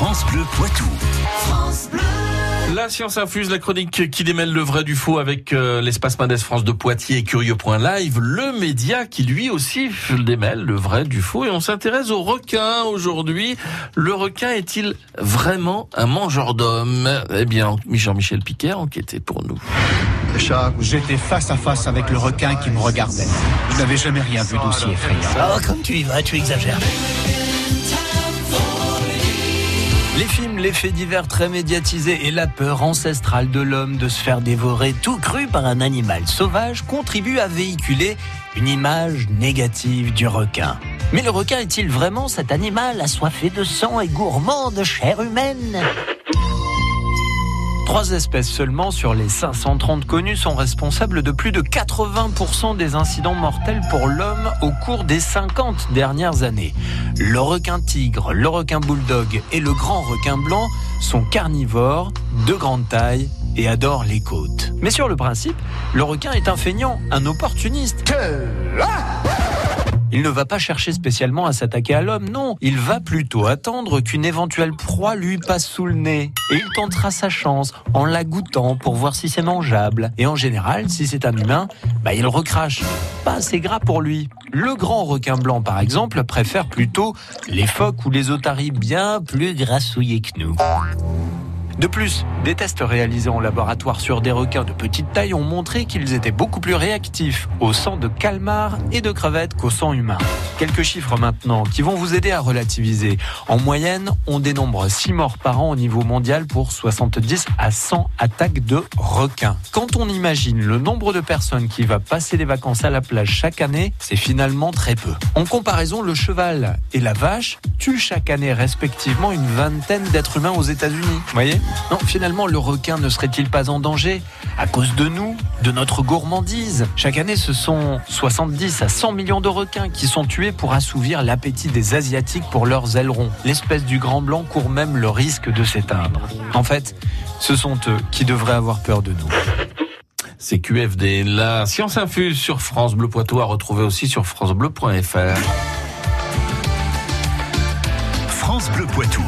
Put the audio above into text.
France Bleu Poitou. La science infuse, la chronique qui démêle le vrai du faux avec euh, l'espace Mendes France de Poitiers et Curieux.live, le média qui lui aussi démêle le vrai du faux. Et on s'intéresse au requin aujourd'hui. Le requin est-il vraiment un mangeur d'hommes Eh bien, Jean-Michel Piquet a enquêté pour nous. J'étais face à face avec le requin qui me regardait. Je n'avais jamais rien vu d'aussi effrayant. Oh, comme tu y vas, tu exagères. Faits divers très médiatisés et la peur ancestrale de l'homme de se faire dévorer tout cru par un animal sauvage contribuent à véhiculer une image négative du requin. Mais le requin est-il vraiment cet animal assoiffé de sang et gourmand de chair humaine? Trois espèces seulement sur les 530 connues sont responsables de plus de 80% des incidents mortels pour l'homme au cours des 50 dernières années. Le requin tigre, le requin bulldog et le grand requin blanc sont carnivores, de grande taille et adorent les côtes. Mais sur le principe, le requin est un feignant, un opportuniste. Il ne va pas chercher spécialement à s'attaquer à l'homme, non. Il va plutôt attendre qu'une éventuelle proie lui passe sous le nez. Et il tentera sa chance en la goûtant pour voir si c'est mangeable. Et en général, si c'est un humain, bah il recrache. Pas assez gras pour lui. Le grand requin blanc, par exemple, préfère plutôt les phoques ou les otaries bien plus grassouillés que nous. De plus, des tests réalisés en laboratoire sur des requins de petite taille ont montré qu'ils étaient beaucoup plus réactifs au sang de calmar et de crevettes qu'au sang humain. Quelques chiffres maintenant qui vont vous aider à relativiser. En moyenne, on dénombre 6 morts par an au niveau mondial pour 70 à 100 attaques de requins. Quand on imagine le nombre de personnes qui va passer des vacances à la plage chaque année, c'est finalement très peu. En comparaison, le cheval et la vache tuent chaque année respectivement une vingtaine d'êtres humains aux États-Unis. Voyez? Non, finalement, le requin ne serait-il pas en danger à cause de nous, de notre gourmandise? Chaque année, ce sont 70 à 100 millions de requins qui sont tués pour assouvir l'appétit des Asiatiques pour leurs ailerons. L'espèce du grand blanc court même le risque de s'éteindre. En fait, ce sont eux qui devraient avoir peur de nous. C'est QFD. La science infuse sur France Bleu Poitou à retrouver aussi sur francebleu.fr. France Bleu Poitou.